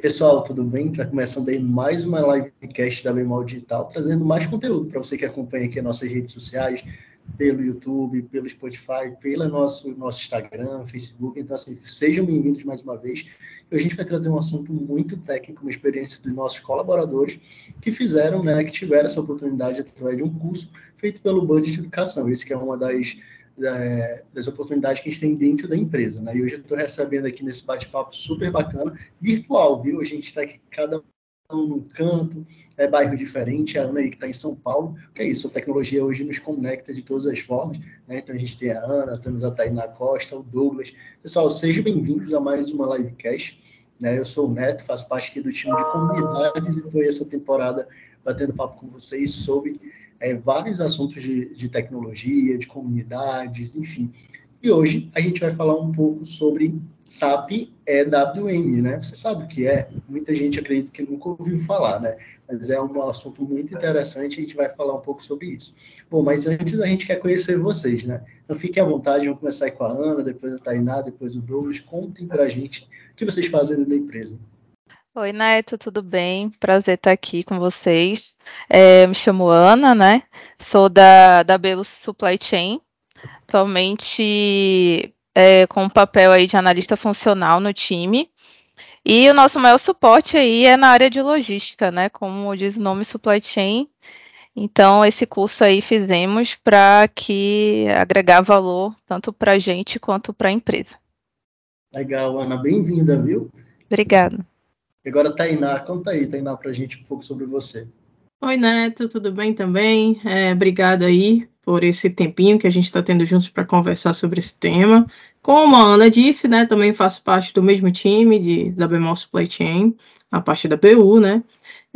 pessoal, tudo bem? Está começando aí mais uma livecast da Bemol Digital, trazendo mais conteúdo para você que acompanha aqui nossas redes sociais, pelo YouTube, pelo Spotify, pelo nosso, nosso Instagram, Facebook. Então, assim, sejam bem-vindos mais uma vez. Hoje a gente vai trazer um assunto muito técnico, uma experiência dos nossos colaboradores que fizeram, né, que tiveram essa oportunidade através de um curso feito pelo Budget de Educação. Esse que é uma das das oportunidades que a gente tem dentro da empresa. Né? E hoje eu estou recebendo aqui nesse bate-papo super bacana, virtual, viu? A gente está aqui cada um num canto, é bairro diferente, a Ana aí que está em São Paulo, que é isso, a tecnologia hoje nos conecta de todas as formas, né? Então a gente tem a Ana, temos a Tainá Costa, o Douglas. Pessoal, sejam bem-vindos a mais uma livecast. Né? Eu sou o Neto, faço parte aqui do time de comunidades e estou essa temporada batendo papo com vocês sobre é, vários assuntos de, de tecnologia, de comunidades, enfim. E hoje a gente vai falar um pouco sobre SAP EWM, né? Você sabe o que é? Muita gente acredita que nunca ouviu falar, né? Mas é um assunto muito interessante, a gente vai falar um pouco sobre isso. Bom, mas antes a gente quer conhecer vocês, né? Então fiquem à vontade, vamos começar com a Ana, depois a Tainá, depois o Douglas. Contem pra gente o que vocês fazem dentro da empresa. Oi, Neto, tudo bem? Prazer estar aqui com vocês. É, me chamo Ana, né? Sou da, da Belo Supply Chain, atualmente é, com o papel aí de analista funcional no time. E o nosso maior suporte aí é na área de logística, né? Como diz o nome Supply Chain. Então, esse curso aí fizemos para que agregar valor tanto para a gente quanto para a empresa. Legal, Ana, bem-vinda, viu? Obrigada. E agora, Tainá, conta aí, Tainá, para a gente um pouco sobre você. Oi, Neto, tudo bem também? É, obrigado aí por esse tempinho que a gente está tendo juntos para conversar sobre esse tema. Como a Ana disse, né, também faço parte do mesmo time de, da Bemol Supply Chain, a parte da BU, né?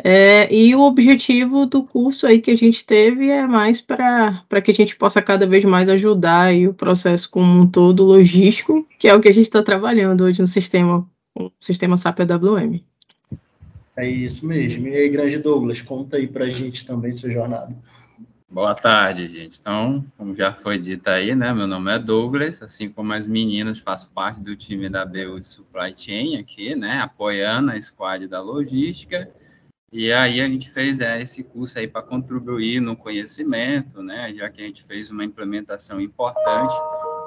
É, e o objetivo do curso aí que a gente teve é mais para que a gente possa cada vez mais ajudar aí o processo como um todo logístico, que é o que a gente está trabalhando hoje no sistema, sistema SAP AWM. É isso mesmo. E aí, Grande Douglas, conta aí para a gente também sua jornada. Boa tarde, gente. Então, como já foi dito aí, né, meu nome é Douglas, assim como as meninas, faço parte do time da BU de Supply Chain aqui, né, apoiando a squad da logística. E aí a gente fez é, esse curso aí para contribuir no conhecimento, né, já que a gente fez uma implementação importante.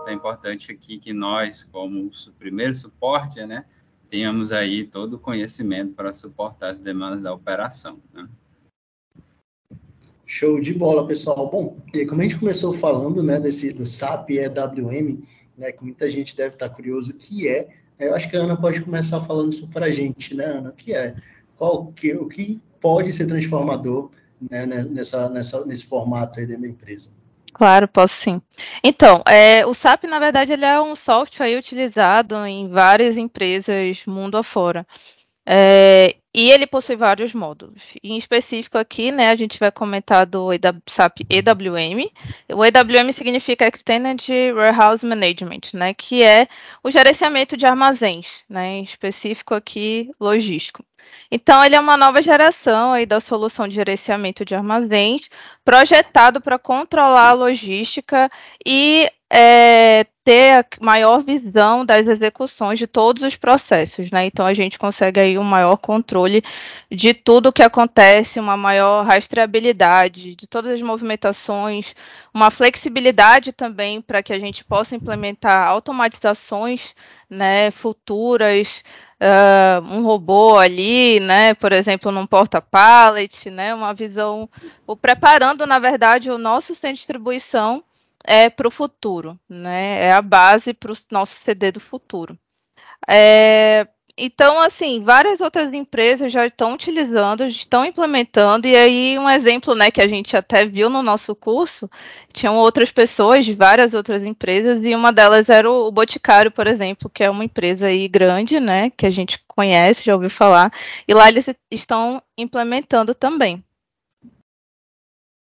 É importante aqui que nós, como o primeiro suporte, né, tenhamos aí todo o conhecimento para suportar as demandas da operação. Né? Show de bola, pessoal. Bom, como a gente começou falando, né, desse do SAP EWM, né, que muita gente deve estar curioso o que é, eu acho que a Ana pode começar falando isso para a gente, né, Ana? O que é? Qual que, o que pode ser transformador né, nessa, nessa, nesse formato aí dentro da empresa? Claro, posso sim. Então, é, o SAP, na verdade, ele é um software utilizado em várias empresas mundo afora. É, e ele possui vários módulos. Em específico aqui, né, a gente vai comentar do SAP EWM. O EWM significa Extended Warehouse Management, né, que é o gerenciamento de armazéns, né, em específico aqui logístico. Então, ele é uma nova geração aí da solução de gerenciamento de armazéns, projetado para controlar a logística e é, ter a maior visão das execuções de todos os processos, né? Então a gente consegue aí um maior controle de tudo o que acontece, uma maior rastreabilidade de todas as movimentações, uma flexibilidade também para que a gente possa implementar automatizações, né, futuras, uh, um robô ali, né, por exemplo, num porta-pallet, né, uma visão, o preparando, na verdade, o nosso centro de distribuição é para o futuro, né, é a base para o nosso CD do futuro. É, então, assim, várias outras empresas já estão utilizando, estão implementando, e aí um exemplo, né, que a gente até viu no nosso curso, tinham outras pessoas de várias outras empresas, e uma delas era o Boticário, por exemplo, que é uma empresa aí grande, né, que a gente conhece, já ouviu falar, e lá eles estão implementando também.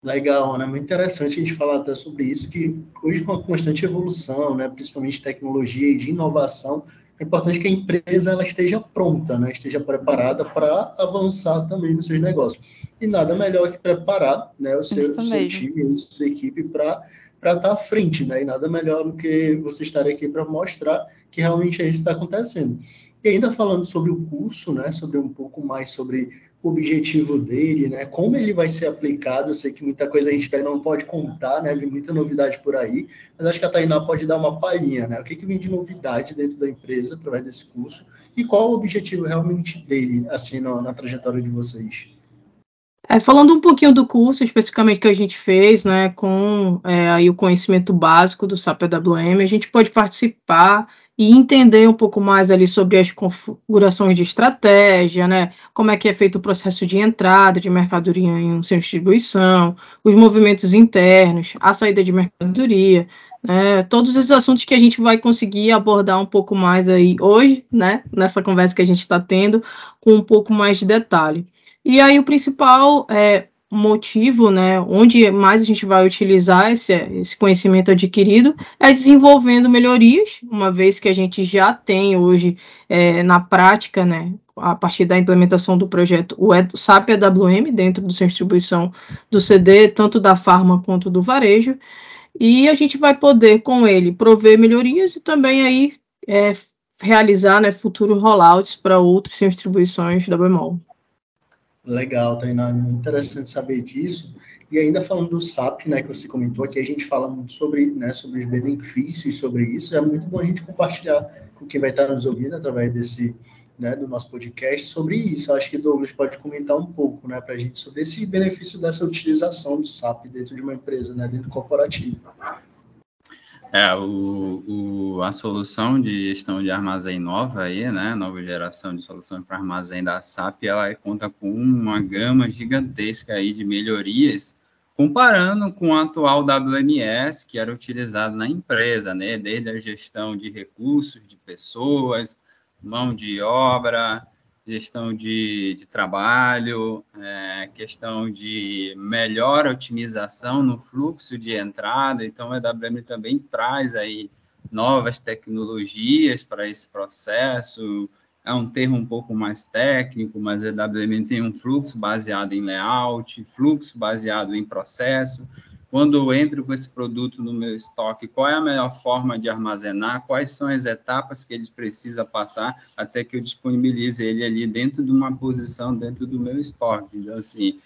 Legal, né? Muito interessante a gente falar até sobre isso, que hoje com a constante evolução, né, principalmente de tecnologia e de inovação, é importante que a empresa ela esteja pronta, né, esteja preparada para avançar também nos seus negócios. E nada melhor que preparar né, o seu, seu time, a sua equipe para para estar à frente, né? E nada melhor do que você estar aqui para mostrar que realmente é isso está acontecendo. E ainda falando sobre o curso, né, sobre um pouco mais sobre objetivo dele, né, como ele vai ser aplicado, eu sei que muita coisa a gente ainda não pode contar, né, vem muita novidade por aí, mas acho que a Tainá pode dar uma palhinha, né, o que, que vem de novidade dentro da empresa através desse curso e qual o objetivo realmente dele, assim, na, na trajetória de vocês. É, falando um pouquinho do curso especificamente que a gente fez, né, com é, aí o conhecimento básico do SAP AWM, a gente pode participar e entender um pouco mais ali sobre as configurações de estratégia, né, como é que é feito o processo de entrada de mercadoria em de distribuição, os movimentos internos, a saída de mercadoria, né, todos esses assuntos que a gente vai conseguir abordar um pouco mais aí hoje, né, nessa conversa que a gente está tendo, com um pouco mais de detalhe. E aí o principal é, motivo, né, onde mais a gente vai utilizar esse, esse conhecimento adquirido é desenvolvendo melhorias, uma vez que a gente já tem hoje é, na prática, né, a partir da implementação do projeto o SAP AWM dentro de distribuição do CD, tanto da farma quanto do varejo, e a gente vai poder com ele prover melhorias e também aí é, realizar né, futuros rollouts para de distribuições da Bemol. Legal, Tainá, muito interessante saber disso. E ainda falando do SAP, né, que você comentou aqui, a gente fala muito sobre, né, sobre os benefícios sobre isso. É muito bom a gente compartilhar com quem vai estar nos ouvindo através desse, né, do nosso podcast sobre isso. Eu acho que Douglas pode comentar um pouco, né, para a gente sobre esse benefício dessa utilização do SAP dentro de uma empresa, né, dentro corporativo. É, o, o, a solução de gestão de armazém nova aí, né, nova geração de solução para armazém da SAP, ela conta com uma gama gigantesca aí de melhorias, comparando com o atual WMS que era utilizado na empresa, né, desde a gestão de recursos, de pessoas, mão de obra, gestão de, de trabalho, é, questão de melhor otimização no fluxo de entrada. Então, a EWM também traz aí novas tecnologias para esse processo. É um termo um pouco mais técnico, mas a EWM tem um fluxo baseado em layout, fluxo baseado em processo quando eu entro com esse produto no meu estoque, qual é a melhor forma de armazenar, quais são as etapas que ele precisa passar até que eu disponibilize ele ali dentro de uma posição dentro do meu estoque. Então, assim,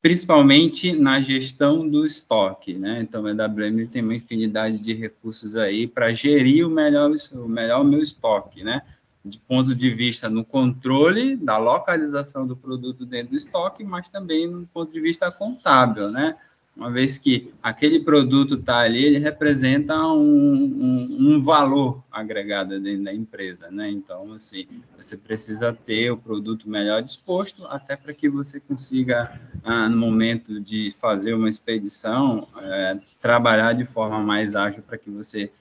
principalmente na gestão do estoque, né? Então, a EWM tem uma infinidade de recursos aí para gerir o melhor, o melhor meu estoque, né? De ponto de vista no controle da localização do produto dentro do estoque, mas também no ponto de vista contábil, né? Uma vez que aquele produto está ali, ele representa um, um, um, valor agregado dentro da empresa, né? Então, assim, você precisa ter o produto melhor disposto, até para que você consiga, ah, no momento de fazer uma expedição, é, trabalhar de forma mais ágil para que você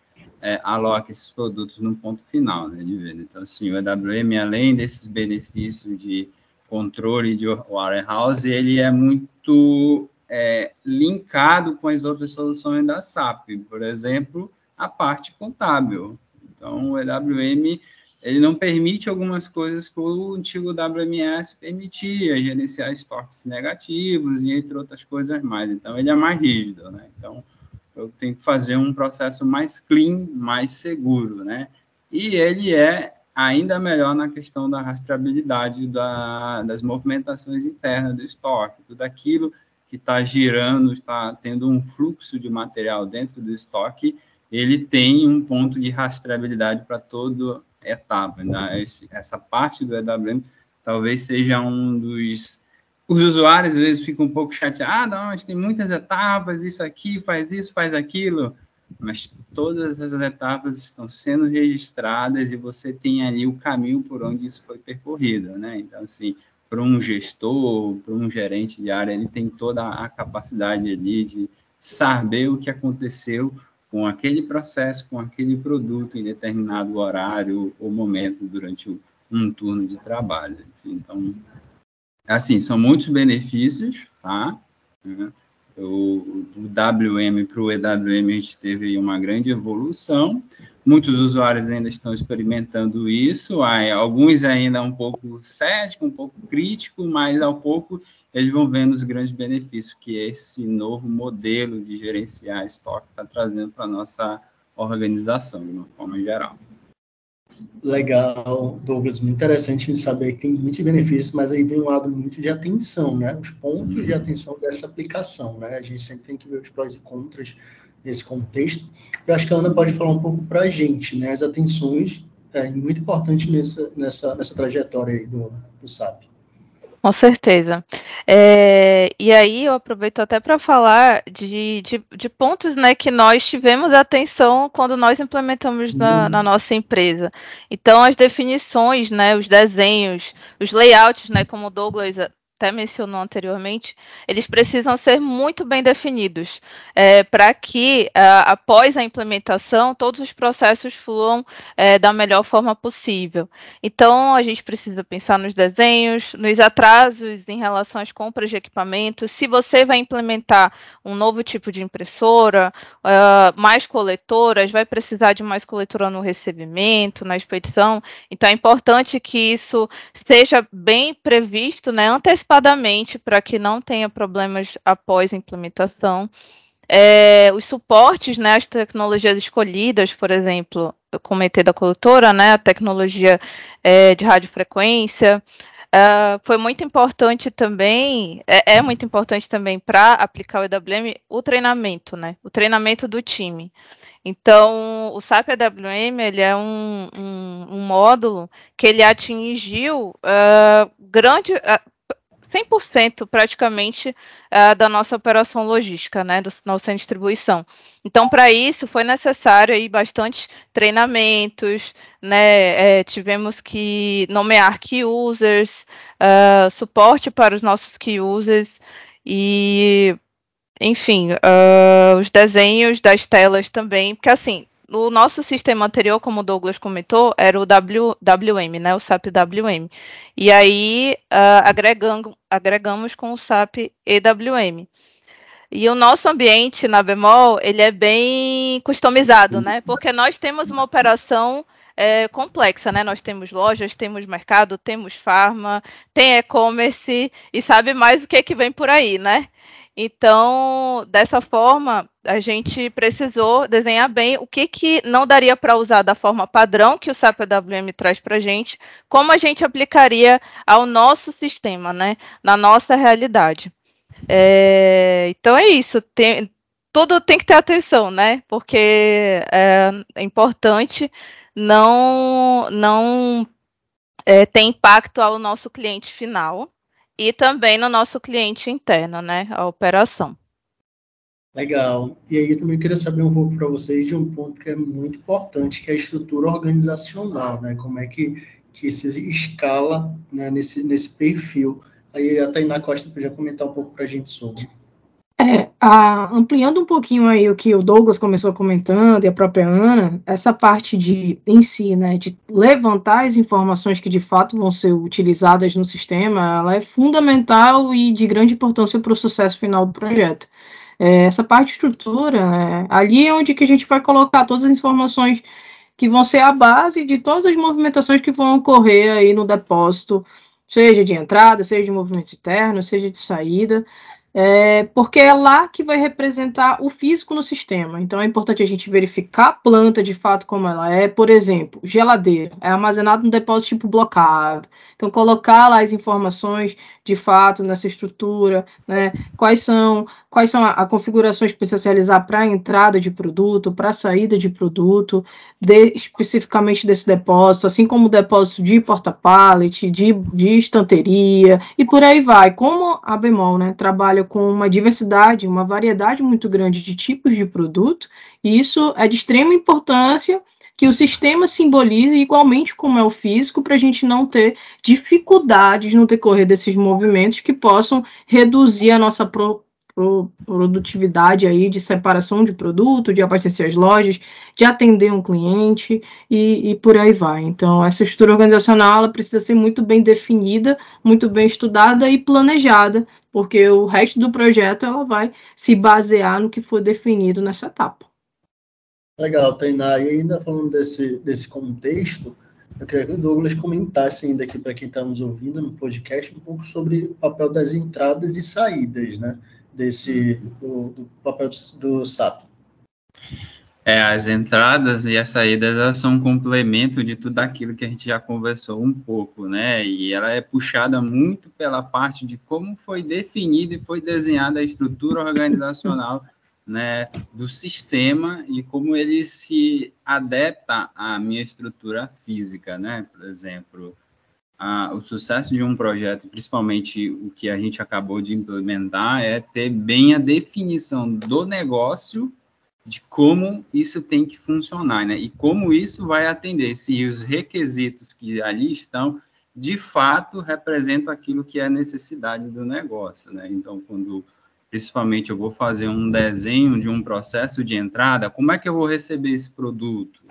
é, aloque esses produtos no ponto final, né, de venda. Então, assim, o EWM, além desses benefícios de controle de warehouse, ele é muito é, linkado com as outras soluções da SAP, por exemplo, a parte contábil. Então, o EWM ele não permite algumas coisas que o antigo WMS permitia, gerenciar estoques negativos e entre outras coisas mais. Então, ele é mais rígido, né? Então, eu tenho que fazer um processo mais clean, mais seguro, né? E ele é ainda melhor na questão da rastreabilidade da, das movimentações internas do estoque, tudo aquilo que está girando, está tendo um fluxo de material dentro do estoque, ele tem um ponto de rastreabilidade para toda etapa. Né? essa parte do EWM talvez seja um dos. Os usuários às vezes ficam um pouco chateados, ah, não, tem muitas etapas, isso aqui, faz isso, faz aquilo, mas todas as etapas estão sendo registradas e você tem ali o caminho por onde isso foi percorrido, né? Então, assim, para um gestor, para um gerente de área, ele tem toda a capacidade ali de saber o que aconteceu com aquele processo, com aquele produto em determinado horário ou momento durante um turno de trabalho. Então, assim, são muitos benefícios, tá? O, do WM para o EWM a gente teve uma grande evolução, Muitos usuários ainda estão experimentando isso, alguns ainda um pouco cético, um pouco crítico, mas ao pouco eles vão vendo os grandes benefícios que esse novo modelo de gerenciar estoque está trazendo para a nossa organização, de uma forma geral. Legal, Douglas, muito interessante saber que tem muitos benefícios, mas aí vem um lado muito de atenção, né? Os pontos de atenção dessa aplicação, né? A gente sempre tem que ver os prós e contras nesse contexto. Eu acho que a Ana pode falar um pouco para a gente, né? As atenções é muito importante nessa, nessa, nessa trajetória aí do, do SAP. Com certeza. É, e aí eu aproveito até para falar de, de, de, pontos né, que nós tivemos atenção quando nós implementamos na, na, nossa empresa. Então, as definições, né, os desenhos, os layouts, né, como o Douglas até mencionou anteriormente, eles precisam ser muito bem definidos é, para que, uh, após a implementação, todos os processos fluam é, da melhor forma possível. Então, a gente precisa pensar nos desenhos, nos atrasos em relação às compras de equipamentos. Se você vai implementar um novo tipo de impressora, uh, mais coletoras, vai precisar de mais coletora no recebimento, na expedição. Então, é importante que isso seja bem previsto, né, antecipadamente antecipadamente para que não tenha problemas após a implementação. É, os suportes, né, as tecnologias escolhidas, por exemplo, eu comentei da coletora, né, a tecnologia é, de radiofrequência, Uh, foi muito importante também, é, é muito importante também para aplicar o EWM o treinamento, né? O treinamento do time. Então, o SAP EWM ele é um, um, um módulo que ele atingiu uh, grande, uh, 100% praticamente uh, da nossa operação logística, né, do nossa distribuição. Então, para isso, foi necessário aí bastante treinamentos, né, é, tivemos que nomear key users, uh, suporte para os nossos key users e, enfim, uh, os desenhos das telas também, porque assim, o nosso sistema anterior, como o Douglas comentou, era o WM, né, o SAP WM. E aí uh, agregando, agregamos com o SAP EWM. E o nosso ambiente na Bemol, ele é bem customizado, né? Porque nós temos uma operação é, complexa, né? Nós temos lojas, temos mercado, temos farma, tem e-commerce e sabe mais o que, é que vem por aí, né? Então, dessa forma, a gente precisou desenhar bem o que, que não daria para usar da forma padrão que o SAP AWM traz para a gente, como a gente aplicaria ao nosso sistema, né, na nossa realidade. É, então é isso, tem, tudo tem que ter atenção, né, porque é, é importante não, não é, ter impacto ao nosso cliente final, e também no nosso cliente interno, né, a operação. Legal. E aí eu também queria saber um pouco para vocês de um ponto que é muito importante, que é a estrutura organizacional, né? Como é que, que se escala né, nesse, nesse perfil. Aí a Tainá Costa podia comentar um pouco para a gente sobre. É, a, ampliando um pouquinho aí o que o Douglas começou comentando e a própria Ana, essa parte de em si, né, de levantar as informações que de fato vão ser utilizadas no sistema, ela é fundamental e de grande importância para o sucesso final do projeto. É, essa parte de estrutura, né, ali é onde que a gente vai colocar todas as informações que vão ser a base de todas as movimentações que vão ocorrer aí no depósito, seja de entrada, seja de movimento interno, seja de saída é, porque é lá que vai representar o físico no sistema. Então é importante a gente verificar a planta de fato como ela é. Por exemplo, geladeira é armazenado no depósito tipo blocado. Então colocar lá as informações de fato nessa estrutura, né? Quais são quais são as configurações que precisa realizar para a entrada de produto, para a saída de produto, de, especificamente desse depósito, assim como o depósito de porta-pallet, de, de estanteria e por aí vai. Como a Bemol, né, trabalha com uma diversidade, uma variedade muito grande de tipos de produto, isso é de extrema importância que o sistema simbolize igualmente como é o físico, para a gente não ter dificuldades no decorrer desses movimentos que possam reduzir a nossa pro, pro, produtividade aí de separação de produto, de abastecer as lojas, de atender um cliente e, e por aí vai. Então, essa estrutura organizacional ela precisa ser muito bem definida, muito bem estudada e planejada, porque o resto do projeto ela vai se basear no que for definido nessa etapa. Legal, Tainá. E ainda falando desse, desse contexto, eu queria que o Douglas comentasse ainda aqui para quem está nos ouvindo no podcast um pouco sobre o papel das entradas e saídas, né? Desse, do, do papel do SAP. É, as entradas e as saídas elas são um complemento de tudo aquilo que a gente já conversou um pouco, né? E ela é puxada muito pela parte de como foi definida e foi desenhada a estrutura organizacional né, do sistema e como ele se adapta à minha estrutura física, né? Por exemplo, a, o sucesso de um projeto, principalmente o que a gente acabou de implementar, é ter bem a definição do negócio de como isso tem que funcionar, né? E como isso vai atender, se os requisitos que ali estão, de fato, representam aquilo que é a necessidade do negócio, né? Então, quando principalmente eu vou fazer um desenho de um processo de entrada, como é que eu vou receber esse produto?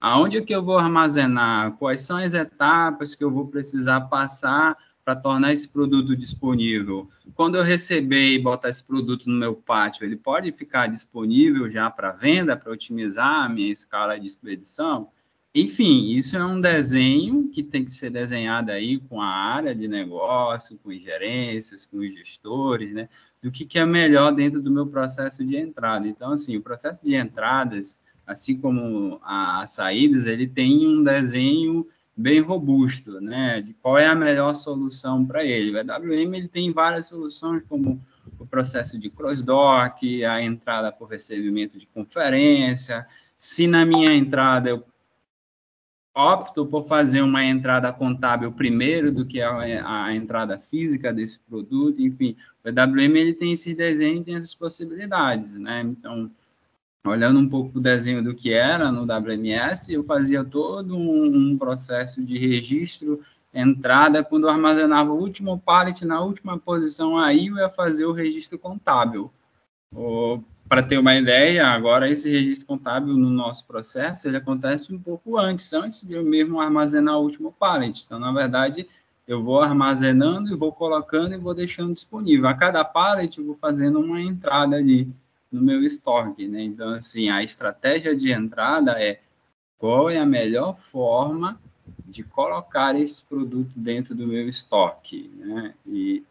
Aonde é que eu vou armazenar? Quais são as etapas que eu vou precisar passar para tornar esse produto disponível? Quando eu receber e botar esse produto no meu pátio, ele pode ficar disponível já para venda, para otimizar a minha escala de expedição? Enfim, isso é um desenho que tem que ser desenhado aí com a área de negócio, com as gerências, com os gestores, né? Do que, que é melhor dentro do meu processo de entrada. Então, assim, o processo de entradas, assim como as saídas, ele tem um desenho bem robusto, né? De qual é a melhor solução para ele. O EWM ele tem várias soluções, como o processo de cross-dock, a entrada por recebimento de conferência. Se na minha entrada eu opto por fazer uma entrada contábil primeiro do que a, a entrada física desse produto, enfim, o EWM ele tem esses desenhos, tem essas possibilidades, né? Então, olhando um pouco o desenho do que era no WMS, eu fazia todo um, um processo de registro, entrada, quando eu armazenava o último pallet na última posição, aí eu ia fazer o registro contábil. Para ter uma ideia, agora esse registro contábil no nosso processo, ele acontece um pouco antes, antes de eu mesmo armazenar o último pallet. Então, na verdade, eu vou armazenando e vou colocando e vou deixando disponível. A cada pallet eu vou fazendo uma entrada ali no meu estoque, né? Então, assim, a estratégia de entrada é qual é a melhor forma de colocar esse produto dentro do meu estoque, né? E,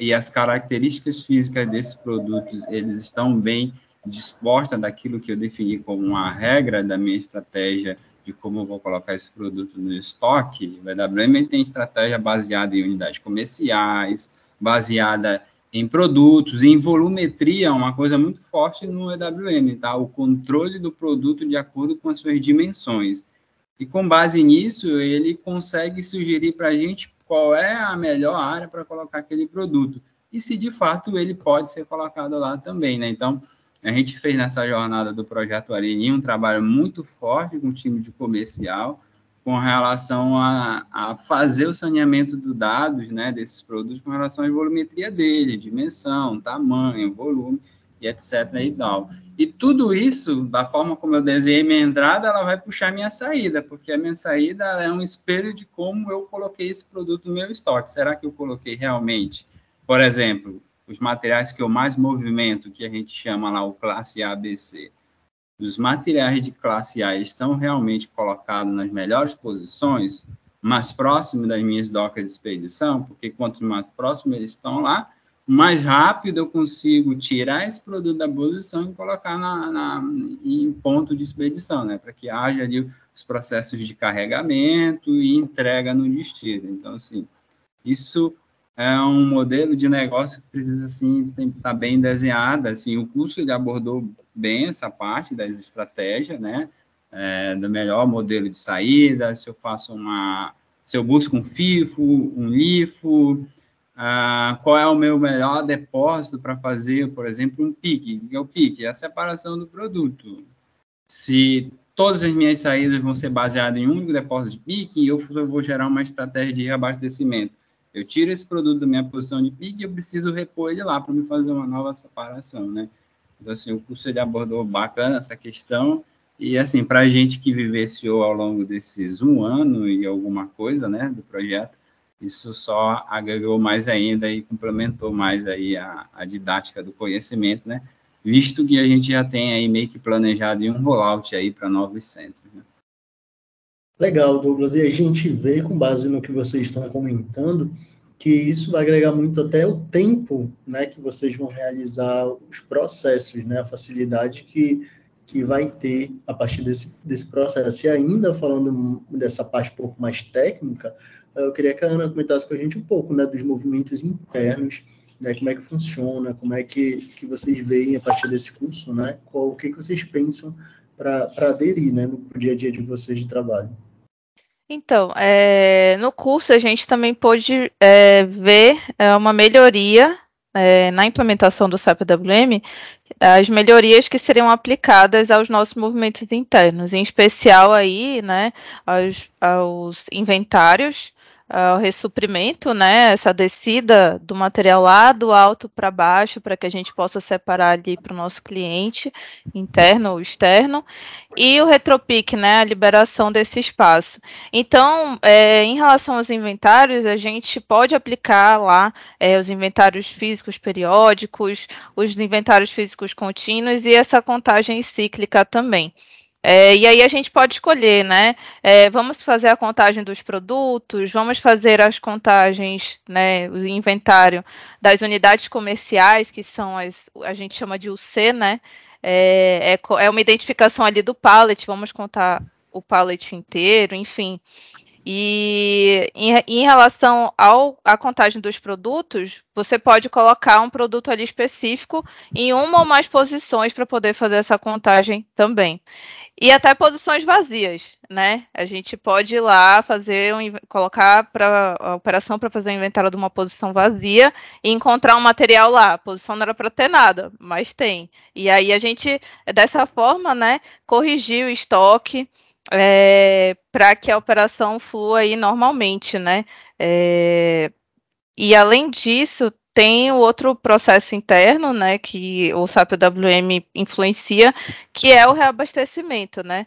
e as características físicas desses produtos, eles estão bem dispostas daquilo que eu defini como uma regra da minha estratégia de como eu vou colocar esse produto no estoque. O EWM tem estratégia baseada em unidades comerciais, baseada em produtos, em volumetria, uma coisa muito forte no EWM, tá? O controle do produto de acordo com as suas dimensões. E com base nisso, ele consegue sugerir para a gente qual é a melhor área para colocar aquele produto. E se de fato ele pode ser colocado lá também, né? Então, a gente fez nessa jornada do projeto Arini um trabalho muito forte com o time de comercial, com relação a, a fazer o saneamento dos dados né, desses produtos com relação à volumetria dele, dimensão, tamanho, volume e etc. E, tal. e tudo isso, da forma como eu desenhei minha entrada, ela vai puxar minha saída, porque a minha saída é um espelho de como eu coloquei esse produto no meu estoque. Será que eu coloquei realmente, por exemplo, os materiais que eu mais movimento, que a gente chama lá o classe ABC, os materiais de classe A estão realmente colocados nas melhores posições, mais próximo das minhas docas de expedição, porque quanto mais próximo eles estão lá, mais rápido eu consigo tirar esse produto da posição e colocar na, na em ponto de expedição, né, para que haja ali os processos de carregamento e entrega no destino. Então, assim, isso é um modelo de negócio que precisa assim estar tá bem desenhado. Assim, o curso ele abordou bem essa parte das estratégias, né? É, do melhor modelo de saída, se eu faço uma, se eu busco um FIFO, um LIFO, ah, qual é o meu melhor depósito para fazer, por exemplo, um PIC. O que é o PIC? É a separação do produto. Se todas as minhas saídas vão ser baseadas em um único depósito de PIC, eu vou gerar uma estratégia de reabastecimento eu tiro esse produto da minha posição de pique e eu preciso repor ele lá para me fazer uma nova separação, né? Então, assim, o curso ele abordou bacana essa questão e, assim, para a gente que vivenciou ao longo desses um ano e alguma coisa, né, do projeto, isso só agregou mais ainda e complementou mais aí a, a didática do conhecimento, né? Visto que a gente já tem aí meio que planejado um rollout aí para novos centros, né? Legal, Douglas. E a gente vê, com base no que vocês estão comentando, que isso vai agregar muito até o tempo né, que vocês vão realizar os processos, né, a facilidade que, que vai ter a partir desse, desse processo. E ainda falando dessa parte um pouco mais técnica, eu queria que a Ana comentasse com a gente um pouco né, dos movimentos internos, né, como é que funciona, como é que, que vocês veem a partir desse curso, né, qual, o que, que vocês pensam para aderir né, no dia a dia de vocês de trabalho. Então, é, no curso a gente também pôde é, ver é, uma melhoria na implementação do SAP WM, as melhorias que seriam aplicadas aos nossos movimentos internos, em especial aí, né, aos, aos inventários, uh, o ressuprimento, né, essa descida do material lá do alto para baixo, para que a gente possa separar ali para o nosso cliente, interno ou externo, e o retropic, né, a liberação desse espaço. Então, é, em relação aos inventários, a gente pode aplicar lá é, os inventários físicos periódicos, os inventários físicos contínuos e essa contagem cíclica também. É, e aí a gente pode escolher, né? É, vamos fazer a contagem dos produtos, vamos fazer as contagens, né? O inventário das unidades comerciais, que são as, a gente chama de UC, né? É, é, é uma identificação ali do pallet, vamos contar o pallet inteiro, enfim. E em, em relação à contagem dos produtos, você pode colocar um produto ali específico em uma ou mais posições para poder fazer essa contagem também. E até posições vazias, né? A gente pode ir lá fazer um, colocar para a operação para fazer o inventário de uma posição vazia e encontrar um material lá. A posição não era para ter nada, mas tem. E aí a gente, dessa forma, né, corrigir o estoque é, para que a operação flua aí normalmente, né? É, e além disso, tem o outro processo interno, né, que o SAP WM influencia, que é o reabastecimento, né?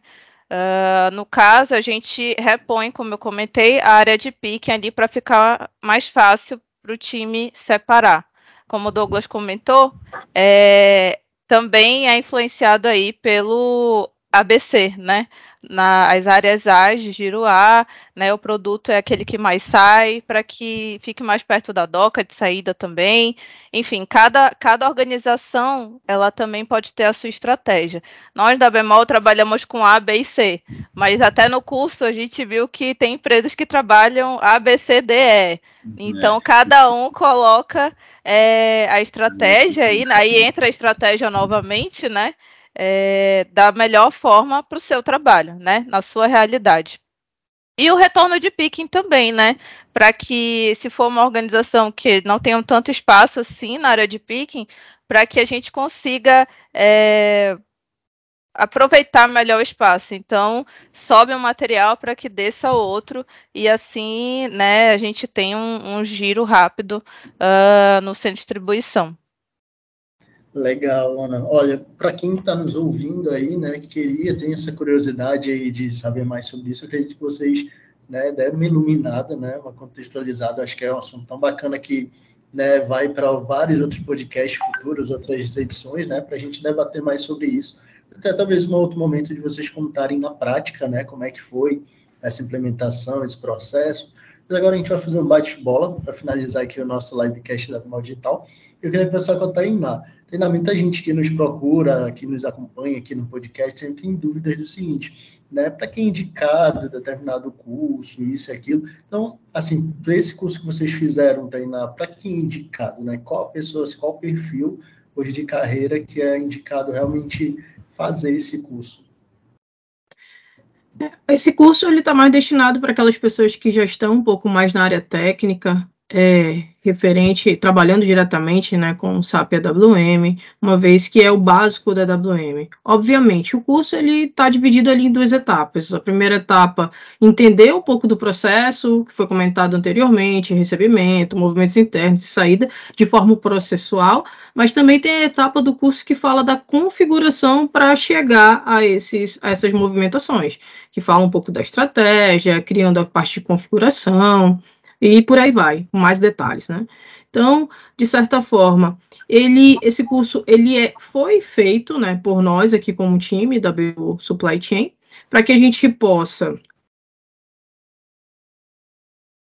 Uh, no caso, a gente repõe, como eu comentei, a área de pique ali para ficar mais fácil para o time separar. Como o Douglas comentou, é, também é influenciado aí pelo ABC, né? nas áreas A de giro A, né, o produto é aquele que mais sai, para que fique mais perto da doca de saída também. Enfim, cada, cada organização, ela também pode ter a sua estratégia. Nós da Bemol trabalhamos com A, B e C, mas até no curso a gente viu que tem empresas que trabalham A, B, C, D, E. Então, é. cada um coloca é, a estratégia aí, aí entra a estratégia novamente, né? É, da melhor forma para o seu trabalho, né? Na sua realidade. E o retorno de picking também, né? Para que, se for uma organização que não tenha tanto espaço assim na área de picking, para que a gente consiga é, aproveitar melhor o espaço. Então, sobe um material para que desça outro e assim, né, a gente tem um, um giro rápido uh, no centro de distribuição. Legal, Ana. Olha, para quem está nos ouvindo aí, né, que queria, tem essa curiosidade aí de saber mais sobre isso, eu acredito que vocês né, deram uma iluminada, né, uma contextualizada, acho que é um assunto tão bacana que né, vai para vários outros podcasts futuros, outras edições, né, para a gente debater mais sobre isso. Até talvez um outro momento de vocês contarem na prática, né, como é que foi essa implementação, esse processo. Mas agora a gente vai fazer um bate-bola para finalizar aqui o nosso livecast da Mal Digital. Eu queria começar com a Tainá. Tem muita gente que nos procura, que nos acompanha aqui no podcast, sempre tem dúvidas do seguinte, né? Para quem é indicado determinado curso, isso e aquilo. Então, assim, para esse curso que vocês fizeram, Tainá, para quem é indicado, né? Qual a pessoa, qual o perfil hoje de carreira que é indicado realmente fazer esse curso? Esse curso ele está mais destinado para aquelas pessoas que já estão um pouco mais na área técnica, é, referente, trabalhando diretamente né, com o SAP AWM, uma vez que é o básico da AWM. Obviamente, o curso ele está dividido ali em duas etapas. A primeira etapa, entender um pouco do processo, que foi comentado anteriormente, recebimento, movimentos internos e saída, de forma processual, mas também tem a etapa do curso que fala da configuração para chegar a, esses, a essas movimentações, que fala um pouco da estratégia, criando a parte de configuração, e por aí vai, com mais detalhes, né? Então, de certa forma, ele, esse curso, ele é, foi feito, né, por nós aqui como time da BU Supply Chain, para que a gente possa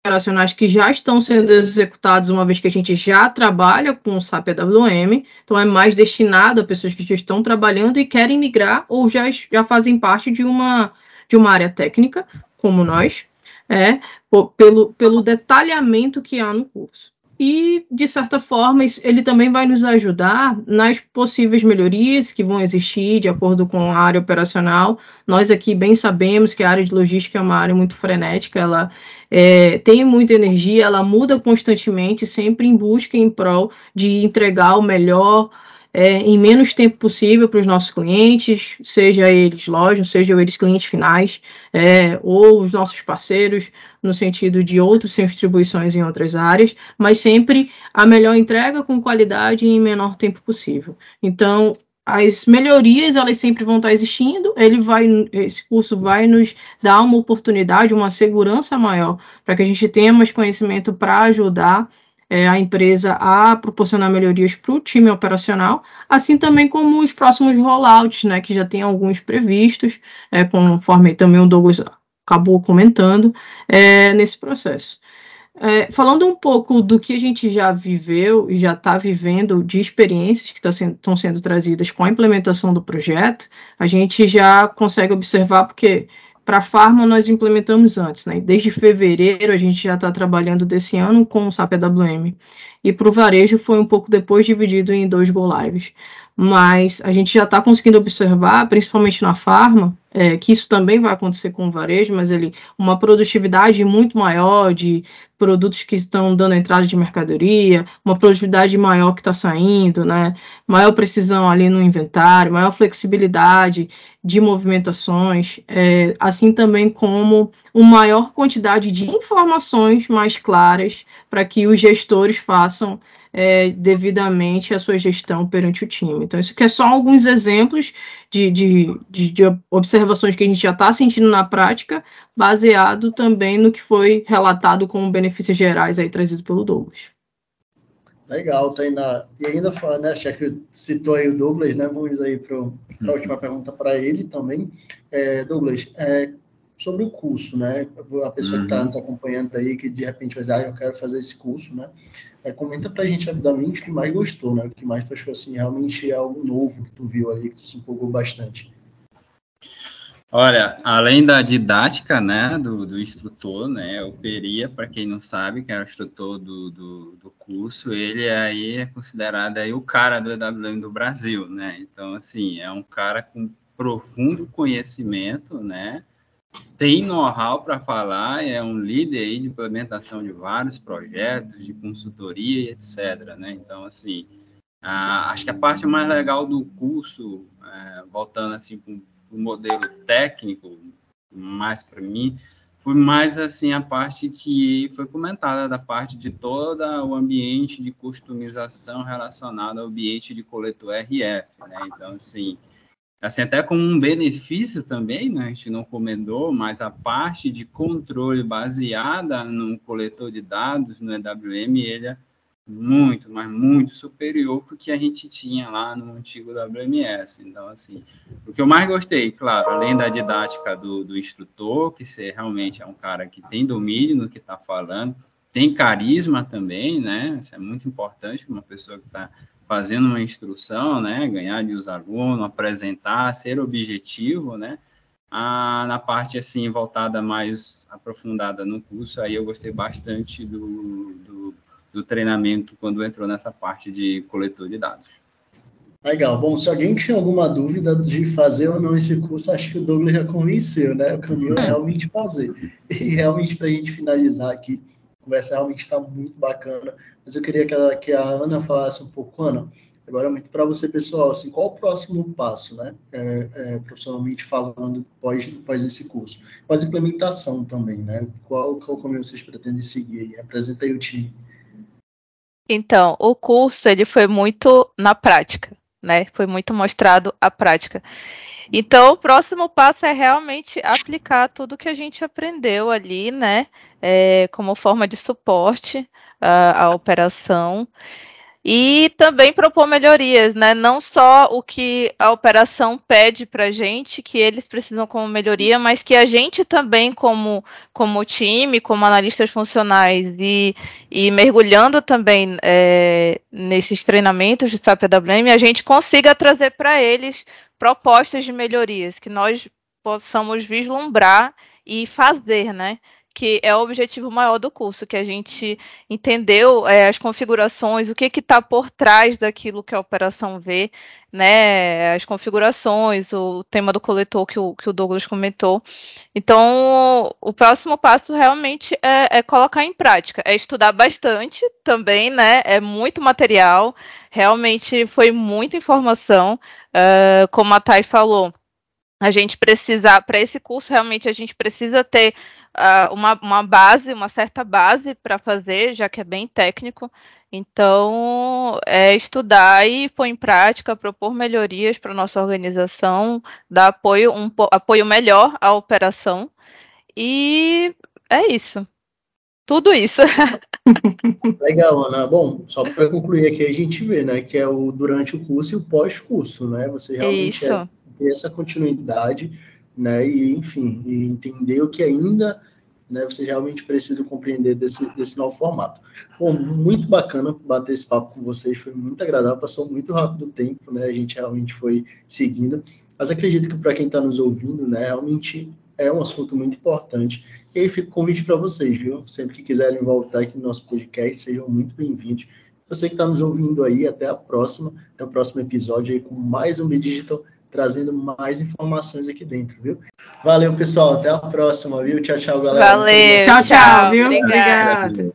operacionais que já estão sendo executados, uma vez que a gente já trabalha com o SAP AWM, então é mais destinado a pessoas que já estão trabalhando e querem migrar ou já, já fazem parte de uma, de uma área técnica, como nós, é, pelo, pelo detalhamento que há no curso e, de certa forma, ele também vai nos ajudar nas possíveis melhorias que vão existir de acordo com a área operacional. Nós aqui bem sabemos que a área de logística é uma área muito frenética, ela é, tem muita energia, ela muda constantemente, sempre em busca em prol de entregar o melhor é, em menos tempo possível para os nossos clientes, seja eles lojas, seja eles clientes finais, é, ou os nossos parceiros, no sentido de outras distribuições em outras áreas, mas sempre a melhor entrega com qualidade em menor tempo possível. Então, as melhorias elas sempre vão estar existindo. Ele vai, esse curso vai nos dar uma oportunidade, uma segurança maior para que a gente tenha mais conhecimento para ajudar é, a empresa a proporcionar melhorias para o time operacional, assim também como os próximos rollouts, né, que já tem alguns previstos, é, conforme também o Douglas acabou comentando é, nesse processo. É, falando um pouco do que a gente já viveu e já está vivendo de experiências que tá estão sendo, sendo trazidas com a implementação do projeto, a gente já consegue observar, porque para a Farma, nós implementamos antes, né? Desde fevereiro, a gente já está trabalhando desse ano com o SAP AWM. E para o varejo, foi um pouco depois dividido em dois Go Lives. Mas a gente já está conseguindo observar, principalmente na Farma, é, que isso também vai acontecer com o varejo, mas ele uma produtividade muito maior de produtos que estão dando entrada de mercadoria, uma produtividade maior que está saindo, né? Maior precisão ali no inventário, maior flexibilidade de movimentações, é, assim também como uma maior quantidade de informações mais claras para que os gestores façam é, devidamente a sua gestão perante o time. Então, isso aqui é só alguns exemplos de, de, de, de observações que a gente já está sentindo na prática, baseado também no que foi relatado como benefícios gerais aí trazido pelo Douglas. Legal, Tainá. E ainda, né, já que citou aí o Douglas, né, vamos aí para a uhum. última pergunta para ele também. É, Douglas, é, sobre o curso, né? A pessoa uhum. que está nos acompanhando aí, que de repente vai dizer, ah, eu quero fazer esse curso, né? É, comenta para a gente rapidamente o que mais gostou, né? O que mais tu achou, assim, realmente é algo novo que tu viu ali, que tu se empolgou bastante. Olha, além da didática, né, do, do instrutor, né, o Peria, para quem não sabe, que é o instrutor do, do, do, curso, ele aí é considerado aí o cara do EWM do Brasil, né, então, assim, é um cara com profundo conhecimento, né, tem know-how para falar, é um líder aí de implementação de vários projetos, de consultoria, etc. Né? Então, assim, a, acho que a parte mais legal do curso, é, voltando assim para o modelo técnico, mais para mim, foi mais assim a parte que foi comentada da parte de todo o ambiente de customização relacionado ao ambiente de coletor RF, né? Então, assim, assim, até como um benefício também, né? A gente não comentou, mas a parte de controle baseada no coletor de dados, no EWM, ele é muito, mas muito superior para o que a gente tinha lá no antigo WMS. Então, assim, o que eu mais gostei, claro, além da didática do, do instrutor, que você realmente é um cara que tem domínio no que está falando, tem carisma também, né? Isso é muito importante uma pessoa que está fazendo uma instrução, né, ganhar de os alunos, apresentar, ser objetivo, né, ah, na parte, assim, voltada mais aprofundada no curso, aí eu gostei bastante do, do, do treinamento quando entrou nessa parte de coletor de dados. Legal. Bom, se alguém tinha alguma dúvida de fazer ou não esse curso, acho que o Douglas já convenceu, né? O caminho é realmente fazer. E realmente, para a gente finalizar aqui, conversa realmente está muito bacana mas eu queria que a, que a Ana falasse um pouco, Ana, agora muito para você, pessoal, assim, qual o próximo passo, né, é, é, profissionalmente falando, pós, pós esse curso? Pós implementação também, né, qual, qual caminho vocês pretendem seguir? Apresenta aí o time. Então, o curso, ele foi muito na prática, né, foi muito mostrado a prática. Então, o próximo passo é realmente aplicar tudo que a gente aprendeu ali, né, é, como forma de suporte a, a operação. E também propor melhorias, né? Não só o que a operação pede para gente, que eles precisam como melhoria, mas que a gente também, como, como time, como analistas funcionais e, e mergulhando também é, nesses treinamentos de SAP AWM, a gente consiga trazer para eles propostas de melhorias, que nós possamos vislumbrar e fazer, né? Que é o objetivo maior do curso, que a gente entendeu é, as configurações, o que está por trás daquilo que a operação vê, né, as configurações, o tema do coletor que o, que o Douglas comentou. Então, o próximo passo realmente é, é colocar em prática, é estudar bastante também, né, é muito material, realmente foi muita informação, uh, como a Thay falou, a gente precisa, para esse curso, realmente a gente precisa ter uh, uma, uma base, uma certa base para fazer, já que é bem técnico. Então, é estudar e pôr em prática, propor melhorias para nossa organização, dar apoio, um apoio melhor à operação. E é isso. Tudo isso. Legal, Ana. Bom, só para concluir aqui, a gente vê, né, que é o durante o curso e o pós-curso, né? Você realmente é, ter essa continuidade né? E enfim, e entender o que ainda né, você realmente precisa compreender desse, desse novo formato. Bom, muito bacana bater esse papo com vocês, foi muito agradável, passou muito rápido o tempo, né? A gente realmente foi seguindo, mas acredito que para quem está nos ouvindo, né, realmente é um assunto muito importante. E aí fica o convite para vocês, viu? Sempre que quiserem voltar aqui no nosso podcast, sejam muito bem-vindos. Você que está nos ouvindo aí, até a próxima, até o próximo episódio aí com mais um Digital trazendo mais informações aqui dentro, viu? Valeu, pessoal. Até a próxima, viu? Tchau, tchau, galera. Valeu. Tchau, tchau, viu? Obrigada. Obrigada.